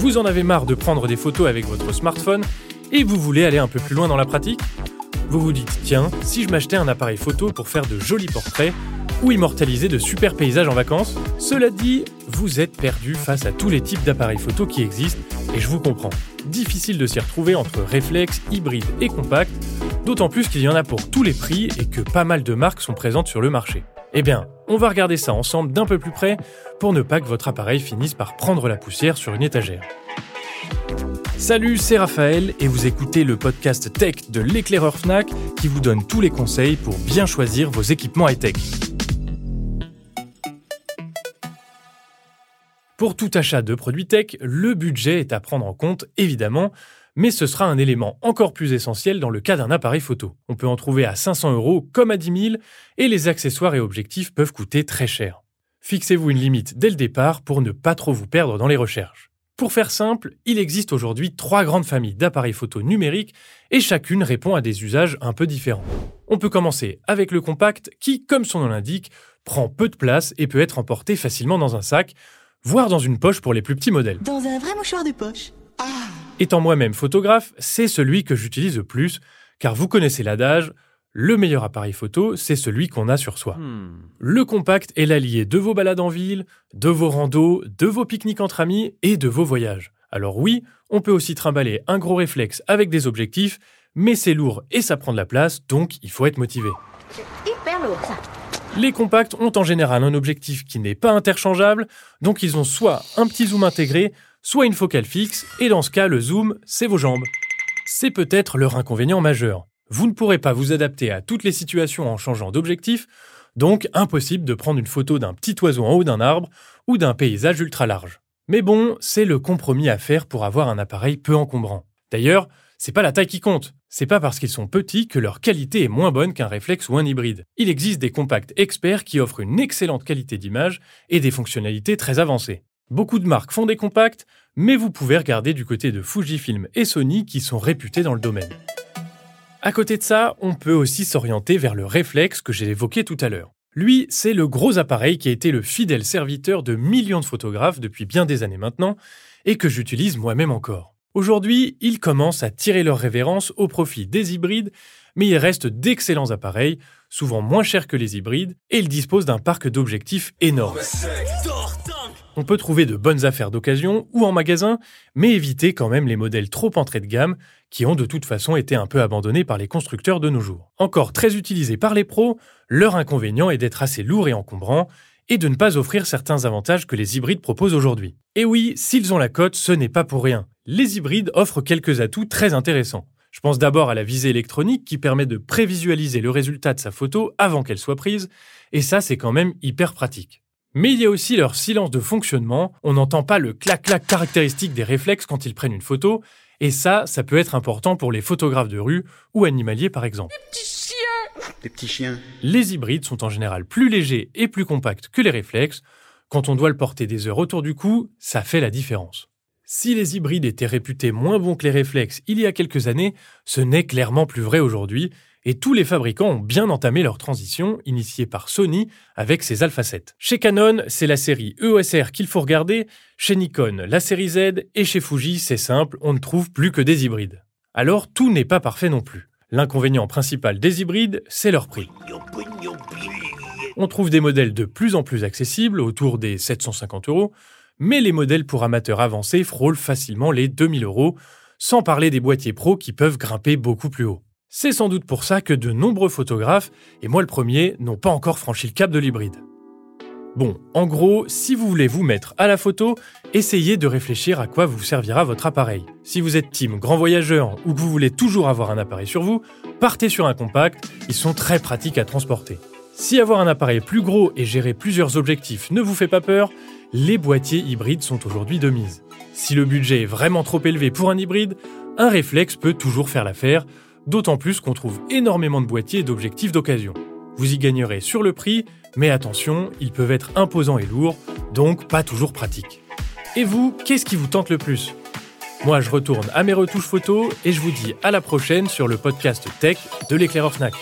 Vous en avez marre de prendre des photos avec votre smartphone et vous voulez aller un peu plus loin dans la pratique Vous vous dites, tiens, si je m'achetais un appareil photo pour faire de jolis portraits ou immortaliser de super paysages en vacances Cela dit, vous êtes perdu face à tous les types d'appareils photo qui existent et je vous comprends. Difficile de s'y retrouver entre réflexe, hybride et compact, d'autant plus qu'il y en a pour tous les prix et que pas mal de marques sont présentes sur le marché. Eh bien, on va regarder ça ensemble d'un peu plus près pour ne pas que votre appareil finisse par prendre la poussière sur une étagère. Salut, c'est Raphaël et vous écoutez le podcast tech de l'éclaireur Fnac qui vous donne tous les conseils pour bien choisir vos équipements high-tech. Pour tout achat de produits tech, le budget est à prendre en compte évidemment, mais ce sera un élément encore plus essentiel dans le cas d'un appareil photo. On peut en trouver à 500 euros comme à 10 000 et les accessoires et objectifs peuvent coûter très cher. Fixez-vous une limite dès le départ pour ne pas trop vous perdre dans les recherches. Pour faire simple, il existe aujourd'hui trois grandes familles d'appareils photo numériques et chacune répond à des usages un peu différents. On peut commencer avec le compact qui, comme son nom l'indique, prend peu de place et peut être emporté facilement dans un sac, voire dans une poche pour les plus petits modèles. Dans un vrai mouchoir de poche. Étant moi-même photographe, c'est celui que j'utilise le plus, car vous connaissez l'adage, le meilleur appareil photo, c'est celui qu'on a sur soi. Le compact est l'allié de vos balades en ville, de vos randos, de vos pique-niques entre amis et de vos voyages. Alors oui, on peut aussi trimballer un gros réflexe avec des objectifs, mais c'est lourd et ça prend de la place, donc il faut être motivé. Hyper lourd ça. Les compacts ont en général un objectif qui n'est pas interchangeable, donc ils ont soit un petit zoom intégré, soit une focale fixe, et dans ce cas, le zoom, c'est vos jambes. C'est peut-être leur inconvénient majeur. Vous ne pourrez pas vous adapter à toutes les situations en changeant d'objectif, donc impossible de prendre une photo d'un petit oiseau en haut d'un arbre ou d'un paysage ultra large. Mais bon, c'est le compromis à faire pour avoir un appareil peu encombrant. D'ailleurs, c'est pas la taille qui compte. C'est pas parce qu'ils sont petits que leur qualité est moins bonne qu'un réflexe ou un hybride. Il existe des compacts experts qui offrent une excellente qualité d'image et des fonctionnalités très avancées. Beaucoup de marques font des compacts, mais vous pouvez regarder du côté de Fujifilm et Sony qui sont réputés dans le domaine. À côté de ça, on peut aussi s'orienter vers le réflexe que j'ai évoqué tout à l'heure. Lui, c'est le gros appareil qui a été le fidèle serviteur de millions de photographes depuis bien des années maintenant, et que j'utilise moi-même encore. Aujourd'hui, ils commencent à tirer leur révérence au profit des hybrides, mais il reste d'excellents appareils, souvent moins chers que les hybrides, et ils disposent d'un parc d'objectifs énorme. On peut trouver de bonnes affaires d'occasion ou en magasin, mais évitez quand même les modèles trop entrée de gamme qui ont de toute façon été un peu abandonnés par les constructeurs de nos jours. Encore très utilisés par les pros, leur inconvénient est d'être assez lourd et encombrant et de ne pas offrir certains avantages que les hybrides proposent aujourd'hui. Et oui, s'ils ont la cote, ce n'est pas pour rien. Les hybrides offrent quelques atouts très intéressants. Je pense d'abord à la visée électronique qui permet de prévisualiser le résultat de sa photo avant qu'elle soit prise, et ça c'est quand même hyper pratique. Mais il y a aussi leur silence de fonctionnement, on n'entend pas le clac-clac caractéristique des réflexes quand ils prennent une photo, et ça, ça peut être important pour les photographes de rue ou animaliers par exemple. Des petits chiens. Les hybrides sont en général plus légers et plus compacts que les réflexes. Quand on doit le porter des heures autour du cou, ça fait la différence. Si les hybrides étaient réputés moins bons que les réflexes il y a quelques années, ce n'est clairement plus vrai aujourd'hui, et tous les fabricants ont bien entamé leur transition, initiée par Sony avec ses Alpha 7. Chez Canon, c'est la série EOSR qu'il faut regarder, chez Nikon, la série Z, et chez Fuji, c'est simple, on ne trouve plus que des hybrides. Alors tout n'est pas parfait non plus. L'inconvénient principal des hybrides, c'est leur prix. On trouve des modèles de plus en plus accessibles, autour des 750 euros, mais les modèles pour amateurs avancés frôlent facilement les 2000 euros, sans parler des boîtiers pro qui peuvent grimper beaucoup plus haut. C'est sans doute pour ça que de nombreux photographes, et moi le premier, n'ont pas encore franchi le cap de l'hybride. Bon, en gros, si vous voulez vous mettre à la photo, essayez de réfléchir à quoi vous servira votre appareil. Si vous êtes team grand voyageur ou que vous voulez toujours avoir un appareil sur vous, partez sur un compact, ils sont très pratiques à transporter. Si avoir un appareil plus gros et gérer plusieurs objectifs ne vous fait pas peur, les boîtiers hybrides sont aujourd'hui de mise. Si le budget est vraiment trop élevé pour un hybride, un réflexe peut toujours faire l'affaire, d'autant plus qu'on trouve énormément de boîtiers et d'objectifs d'occasion. Vous y gagnerez sur le prix, mais attention, ils peuvent être imposants et lourds, donc pas toujours pratiques. Et vous, qu'est-ce qui vous tente le plus? Moi, je retourne à mes retouches photos et je vous dis à la prochaine sur le podcast Tech de l'éclaireur Fnac.